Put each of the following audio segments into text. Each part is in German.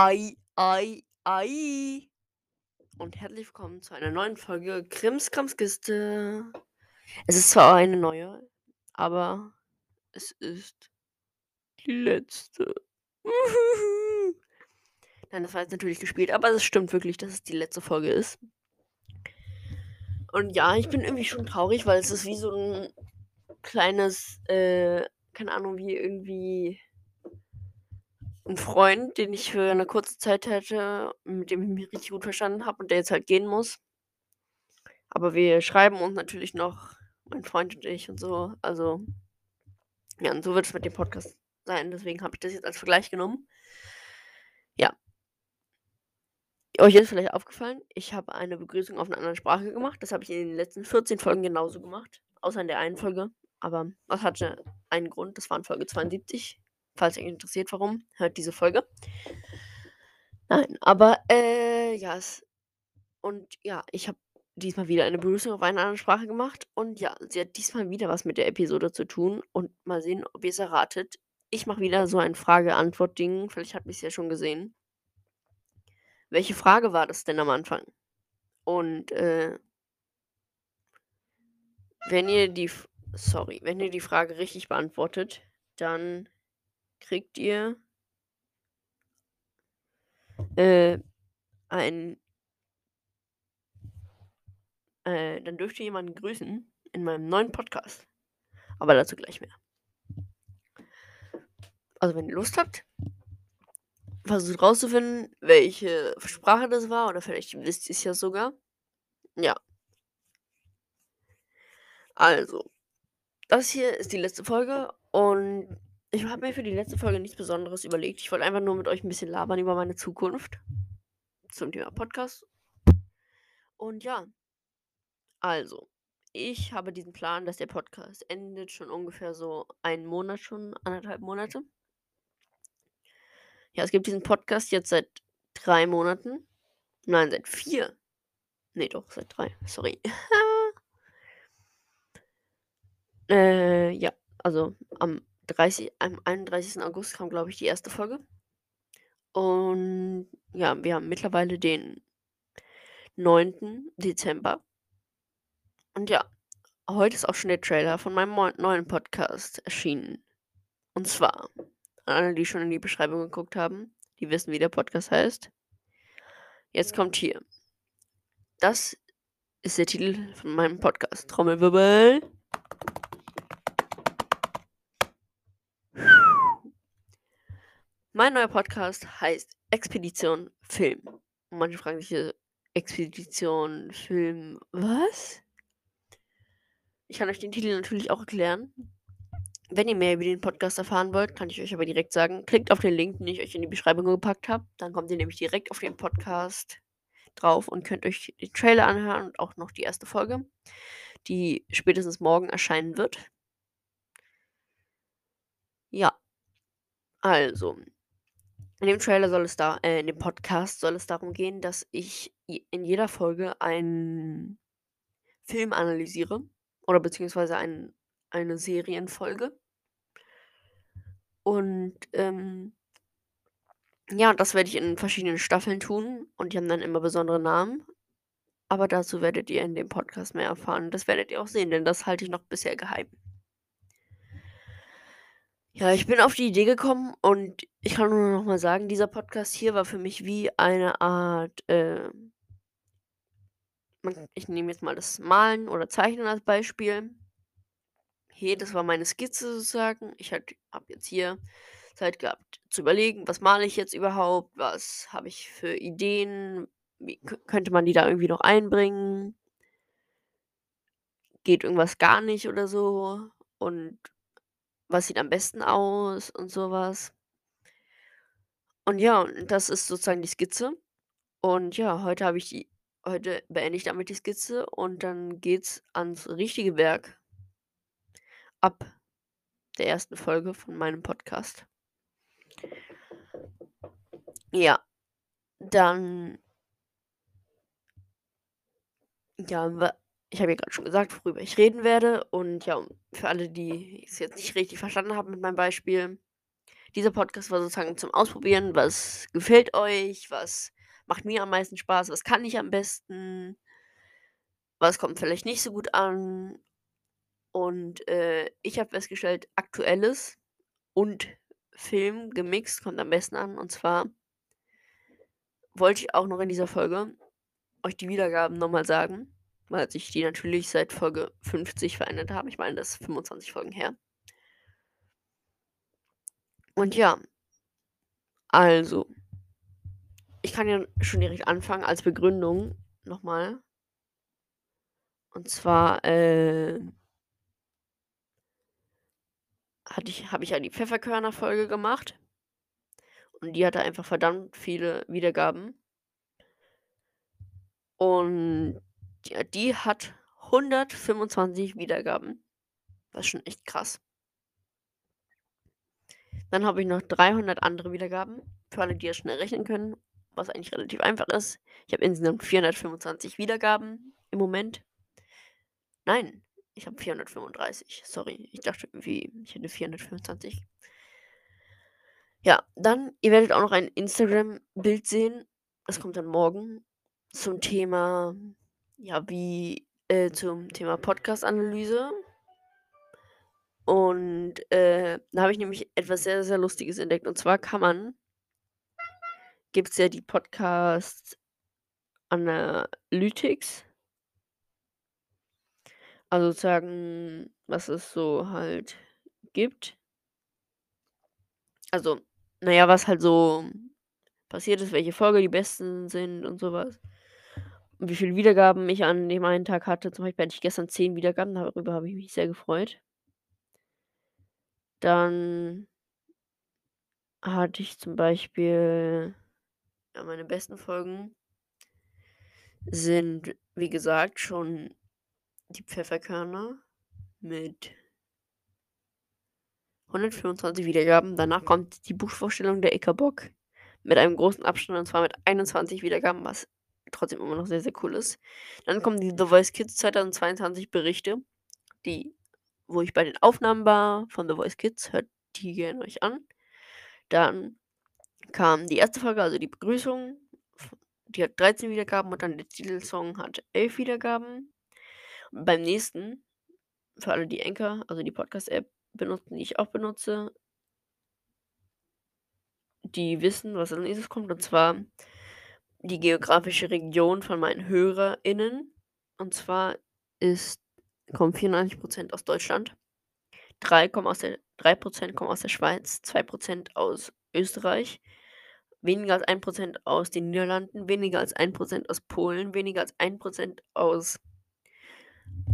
Ei, ei, ei. Und herzlich willkommen zu einer neuen Folge Krimskramskiste. Es ist zwar eine neue, aber es ist die letzte. Nein, das war jetzt natürlich gespielt, aber es stimmt wirklich, dass es die letzte Folge ist. Und ja, ich bin irgendwie schon traurig, weil es ist wie so ein kleines, äh, keine Ahnung, wie irgendwie ein Freund, den ich für eine kurze Zeit hatte, mit dem ich mich richtig gut verstanden habe und der jetzt halt gehen muss. Aber wir schreiben uns natürlich noch, mein Freund und ich und so. Also, ja, und so wird es mit dem Podcast sein. Deswegen habe ich das jetzt als Vergleich genommen. Ja. Euch ist vielleicht aufgefallen, ich habe eine Begrüßung auf einer anderen Sprache gemacht. Das habe ich in den letzten 14 Folgen genauso gemacht. Außer in der einen Folge. Aber das hatte einen Grund. Das war in Folge 72. Falls euch interessiert, warum, hört diese Folge. Nein, aber äh, ja, es, und ja, ich habe diesmal wieder eine Begrüßung auf einer anderen Sprache gemacht und ja, sie hat diesmal wieder was mit der Episode zu tun und mal sehen, ob ihr es erratet. Ich mache wieder so ein Frage-Antwort-Ding, vielleicht habt ihr es ja schon gesehen. Welche Frage war das denn am Anfang? Und äh, wenn ihr die, sorry, wenn ihr die Frage richtig beantwortet, dann kriegt ihr äh, ein. Äh, dann dürft ihr jemanden grüßen in meinem neuen Podcast. Aber dazu gleich mehr. Also, wenn ihr Lust habt, versucht rauszufinden, welche Sprache das war, oder vielleicht wisst ihr es ja sogar. Ja. Also, das hier ist die letzte Folge und ich habe mir für die letzte Folge nichts Besonderes überlegt. Ich wollte einfach nur mit euch ein bisschen labern über meine Zukunft zum Thema Podcast. Und ja, also, ich habe diesen Plan, dass der Podcast endet schon ungefähr so einen Monat schon, anderthalb Monate. Ja, es gibt diesen Podcast jetzt seit drei Monaten. Nein, seit vier. Nee, doch, seit drei. Sorry. äh, ja, also am 30, am 31. August kam, glaube ich, die erste Folge. Und ja, wir haben mittlerweile den 9. Dezember. Und ja, heute ist auch schon der Trailer von meinem neuen Podcast erschienen. Und zwar, alle, die schon in die Beschreibung geguckt haben, die wissen, wie der Podcast heißt. Jetzt kommt hier. Das ist der Titel von meinem Podcast. Trommelwirbel. Mein neuer Podcast heißt Expedition Film. Und manche fragen sich hier, Expedition Film, was? Ich kann euch den Titel natürlich auch erklären. Wenn ihr mehr über den Podcast erfahren wollt, kann ich euch aber direkt sagen, klickt auf den Link, den ich euch in die Beschreibung gepackt habe. Dann kommt ihr nämlich direkt auf den Podcast drauf und könnt euch den Trailer anhören und auch noch die erste Folge, die spätestens morgen erscheinen wird. Ja. Also, in dem Trailer soll es da, äh, in dem Podcast soll es darum gehen, dass ich in jeder Folge einen Film analysiere oder beziehungsweise ein, eine Serienfolge. Und ähm, ja, das werde ich in verschiedenen Staffeln tun und die haben dann immer besondere Namen. Aber dazu werdet ihr in dem Podcast mehr erfahren. Das werdet ihr auch sehen, denn das halte ich noch bisher geheim. Ja, ich bin auf die Idee gekommen und ich kann nur noch mal sagen, dieser Podcast hier war für mich wie eine Art, äh ich nehme jetzt mal das Malen oder Zeichnen als Beispiel. Hier, das war meine Skizze sozusagen. Ich habe jetzt hier Zeit gehabt zu überlegen, was male ich jetzt überhaupt, was habe ich für Ideen, wie könnte man die da irgendwie noch einbringen? Geht irgendwas gar nicht oder so? Und was sieht am besten aus und sowas. Und ja, das ist sozusagen die Skizze. Und ja, heute habe ich die heute beende ich damit die Skizze und dann geht's ans richtige Werk ab der ersten Folge von meinem Podcast. Ja, dann ja, ich habe ja gerade schon gesagt, worüber ich reden werde. Und ja, für alle, die es jetzt nicht richtig verstanden haben mit meinem Beispiel, dieser Podcast war sozusagen zum Ausprobieren. Was gefällt euch? Was macht mir am meisten Spaß? Was kann ich am besten? Was kommt vielleicht nicht so gut an? Und äh, ich habe festgestellt, aktuelles und Film gemixt kommt am besten an. Und zwar wollte ich auch noch in dieser Folge euch die Wiedergaben nochmal sagen, weil sich die natürlich seit Folge 50 verändert haben. Ich meine, das ist 25 Folgen her. Und ja, also, ich kann ja schon direkt anfangen als Begründung nochmal. Und zwar äh, ich, habe ich ja die Pfefferkörner-Folge gemacht. Und die hatte einfach verdammt viele Wiedergaben. Und ja, die hat 125 Wiedergaben. Ist schon echt krass. Dann habe ich noch 300 andere Wiedergaben. Für alle, die das schnell rechnen können, was eigentlich relativ einfach ist. Ich habe insgesamt 425 Wiedergaben im Moment. Nein, ich habe 435. Sorry, ich dachte irgendwie, ich hätte 425. Ja, dann, ihr werdet auch noch ein Instagram-Bild sehen. Das kommt dann morgen zum Thema, ja, wie, äh, zum Thema Podcast-Analyse. Und äh, da habe ich nämlich etwas sehr, sehr Lustiges entdeckt. Und zwar kann man, gibt es ja die Podcast Analytics. Also sozusagen, was es so halt gibt. Also, naja, was halt so passiert ist, welche Folge die besten sind und sowas. Wie viele Wiedergaben ich an dem einen Tag hatte. Zum Beispiel hatte ich gestern 10 Wiedergaben, darüber habe ich mich sehr gefreut. Dann hatte ich zum Beispiel ja, meine besten Folgen sind, wie gesagt, schon die Pfefferkörner mit 125 Wiedergaben. Danach kommt die Buchvorstellung der Ickerbock mit einem großen Abstand und zwar mit 21 Wiedergaben, was trotzdem immer noch sehr, sehr cool ist. Dann kommen die The Voice Kids 2022 Berichte, die, wo ich bei den Aufnahmen war von The Voice Kids. Hört die gerne euch an. Dann kam die erste Folge, also die Begrüßung. Die hat 13 Wiedergaben und dann der Titelsong hat 11 Wiedergaben. Und beim nächsten, für alle, die Anchor, also die Podcast-App benutzen, die ich auch benutze, die wissen, was als nächstes kommt. Und zwar die geografische Region von meinen HörerInnen. Und zwar ist, kommen 94% aus Deutschland, 3, kommen aus der, 3% kommen aus der Schweiz, 2% aus Österreich, weniger als 1% aus den Niederlanden, weniger als 1% aus Polen, weniger als 1% aus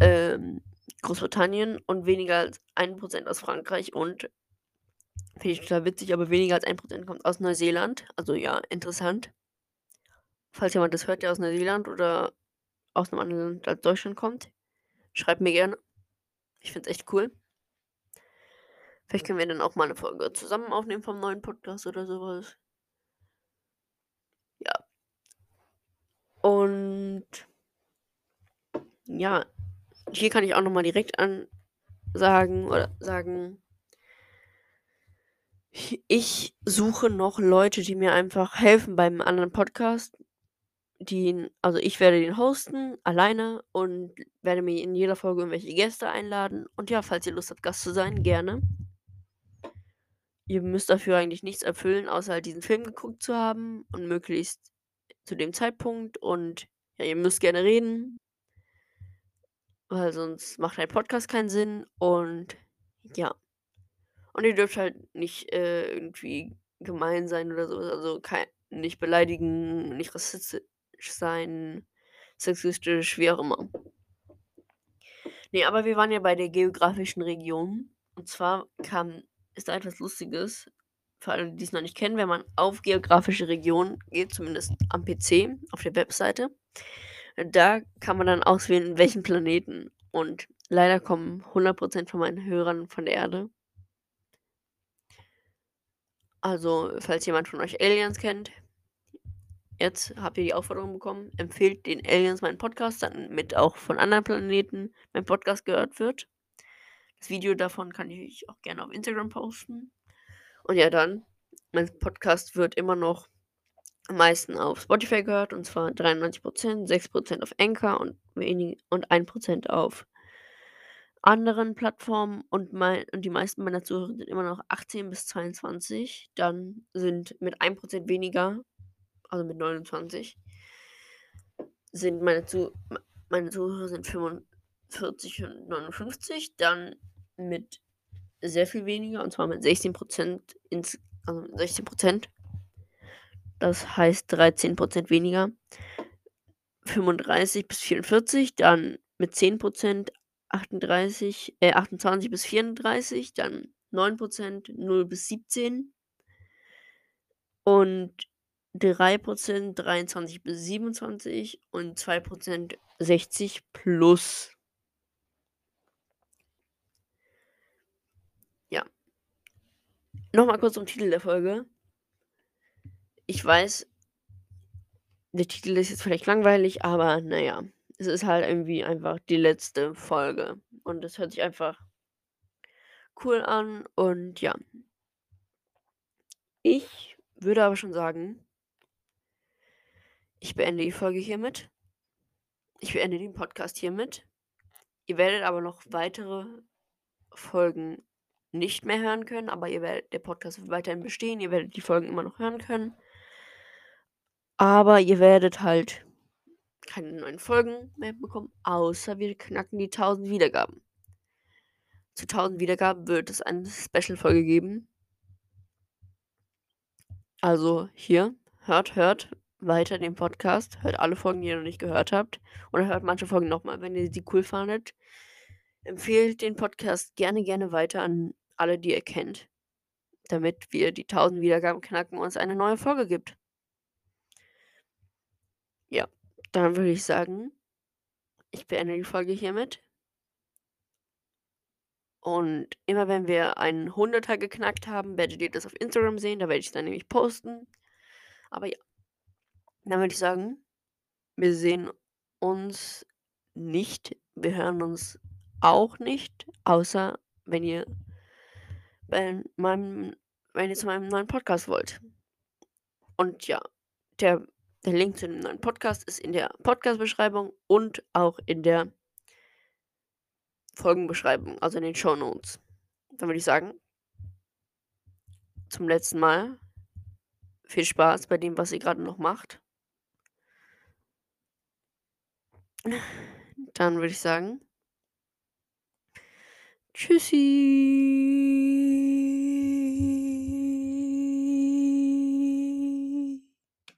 ähm, Großbritannien und weniger als 1% aus Frankreich und finde ich total witzig, aber weniger als 1% kommt aus Neuseeland. Also ja, interessant. Falls jemand das hört, der aus Neuseeland oder aus einem anderen Land als Deutschland kommt, schreibt mir gerne. Ich finde es echt cool. Vielleicht können wir dann auch mal eine Folge zusammen aufnehmen vom neuen Podcast oder sowas. Ja. Und ja, hier kann ich auch nochmal direkt ansagen oder sagen, ich suche noch Leute, die mir einfach helfen beim anderen Podcast. Die, also ich werde den hosten, alleine und werde mir in jeder Folge irgendwelche Gäste einladen. Und ja, falls ihr Lust habt, Gast zu sein, gerne. Ihr müsst dafür eigentlich nichts erfüllen, außer halt diesen Film geguckt zu haben und möglichst zu dem Zeitpunkt. Und ja, ihr müsst gerne reden, weil sonst macht ein Podcast keinen Sinn. Und ja. Und ihr dürft halt nicht äh, irgendwie gemein sein oder so. Also kein, nicht beleidigen, nicht rassistisch sein, sexistisch, wie auch immer. Nee, aber wir waren ja bei der geografischen Region. Und zwar kam, ist da etwas Lustiges. Für alle, die es noch nicht kennen, wenn man auf geografische Region geht, zumindest am PC, auf der Webseite, da kann man dann auswählen, welchen Planeten. Und leider kommen 100% von meinen Hörern von der Erde. Also, falls jemand von euch Aliens kennt, jetzt habt ihr die Aufforderung bekommen, empfehlt den Aliens meinen Podcast, damit auch von anderen Planeten mein Podcast gehört wird. Das Video davon kann ich auch gerne auf Instagram posten. Und ja, dann, mein Podcast wird immer noch am meisten auf Spotify gehört, und zwar 93% 6% auf Anchor und wenig und 1% auf anderen Plattformen und mei und die meisten meiner Zuhörer sind immer noch 18 bis 22. Dann sind mit 1% weniger, also mit 29 sind meine Zu meine Zuhörer sind 45 und 59, dann mit sehr viel weniger, und zwar mit 16 ins also 16% Das heißt 13% weniger. 35 bis 44, dann mit 10 38 äh, 28 bis 34, dann 9% 0 bis 17 und 3% 23 bis 27 und 2% 60 plus. Ja. Noch mal kurz zum Titel der Folge. Ich weiß der Titel ist jetzt vielleicht langweilig, aber na ja, es ist halt irgendwie einfach die letzte Folge und es hört sich einfach cool an und ja. Ich würde aber schon sagen ich beende die Folge hiermit. Ich beende den Podcast hiermit. Ihr werdet aber noch weitere Folgen nicht mehr hören können, aber ihr werdet der Podcast wird weiterhin bestehen. Ihr werdet die Folgen immer noch hören können. Aber ihr werdet halt keine neuen Folgen mehr bekommen, außer wir knacken die 1000 Wiedergaben. Zu 1000 Wiedergaben wird es eine Special-Folge geben. Also hier, hört, hört weiter den Podcast, hört alle Folgen, die ihr noch nicht gehört habt, oder hört manche Folgen nochmal, wenn ihr sie cool fandet. Empfehlt den Podcast gerne, gerne weiter an alle, die ihr kennt, damit wir die 1000 Wiedergaben knacken und es eine neue Folge gibt. Ja, dann würde ich sagen, ich beende die Folge hiermit. Und immer wenn wir einen 100er geknackt haben, werdet ihr das auf Instagram sehen. Da werde ich es dann nämlich posten. Aber ja. Dann würde ich sagen, wir sehen uns nicht. Wir hören uns auch nicht, außer wenn ihr bei meinem, wenn ihr zu meinem neuen Podcast wollt. Und ja, der, der Link zu dem neuen Podcast ist in der Podcast-Beschreibung und auch in der Folgenbeschreibung, also in den Show Notes. Dann würde ich sagen, zum letzten Mal viel Spaß bei dem, was ihr gerade noch macht. Dann würde ich sagen, tschüssi.